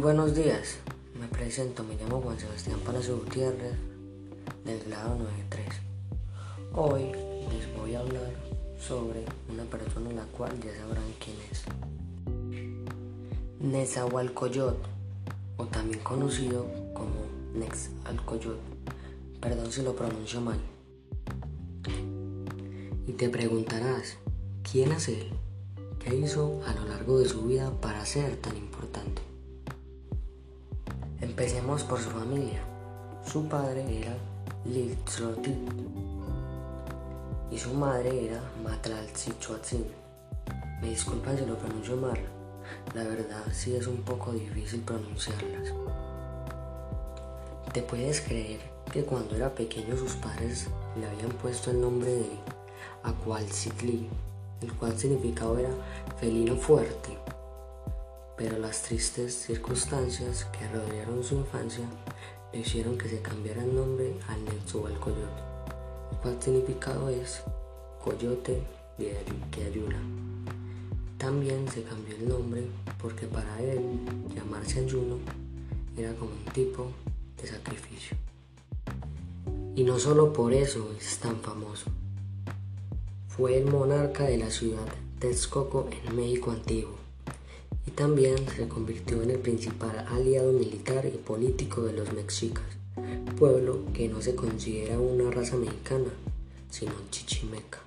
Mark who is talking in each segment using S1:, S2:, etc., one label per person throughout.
S1: buenos días, me presento, me llamo Juan Sebastián Palacio Gutiérrez del grado 93. Hoy les voy a hablar sobre una persona la cual ya sabrán quién es. Nezahualcóyotl, o también conocido como Nexalcoyot, perdón si lo pronuncio mal. Y te preguntarás, ¿quién es él? ¿Qué hizo a lo largo de su vida para ser tan importante? Empecemos por su familia. Su padre era Litzlotit y su madre era Matlaltzichuatzin. Me disculpan si lo pronuncio mal, la verdad sí es un poco difícil pronunciarlas. ¿Te puedes creer que cuando era pequeño sus padres le habían puesto el nombre de Aqualcitli, el cual significado era felino fuerte? Pero las tristes circunstancias que rodearon su infancia le hicieron que se cambiara el nombre al Coyote, el cual significado es coyote que ayuda. También se cambió el nombre porque para él llamarse Ayuno era como un tipo de sacrificio. Y no solo por eso es tan famoso. Fue el monarca de la ciudad de Texcoco en México antiguo también se convirtió en el principal aliado militar y político de los mexicas, pueblo que no se considera una raza mexicana, sino chichimeca.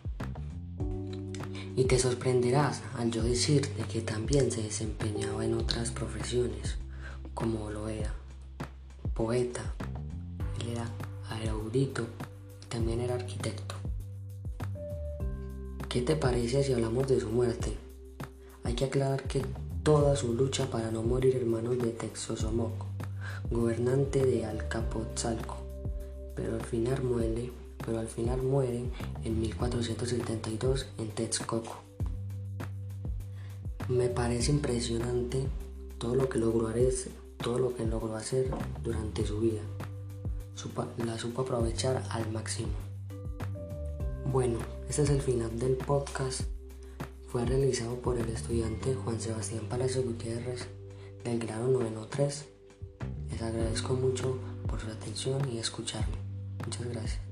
S1: Y te sorprenderás al yo decirte que también se desempeñaba en otras profesiones, como lo era poeta, él era erudito y también era arquitecto. ¿Qué te parece si hablamos de su muerte? Hay que aclarar que toda su lucha para no morir hermanos de Texosomoco, gobernante de Alcapotzalco, pero al final muere, pero al final muere en 1472 en Texcoco. Me parece impresionante todo lo que logró hacer, todo lo que logró hacer durante su vida. la supo aprovechar al máximo. Bueno, este es el final del podcast fue realizado por el estudiante Juan Sebastián Palacio Gutiérrez del grado 93. Les agradezco mucho por su atención y escucharme. Muchas gracias.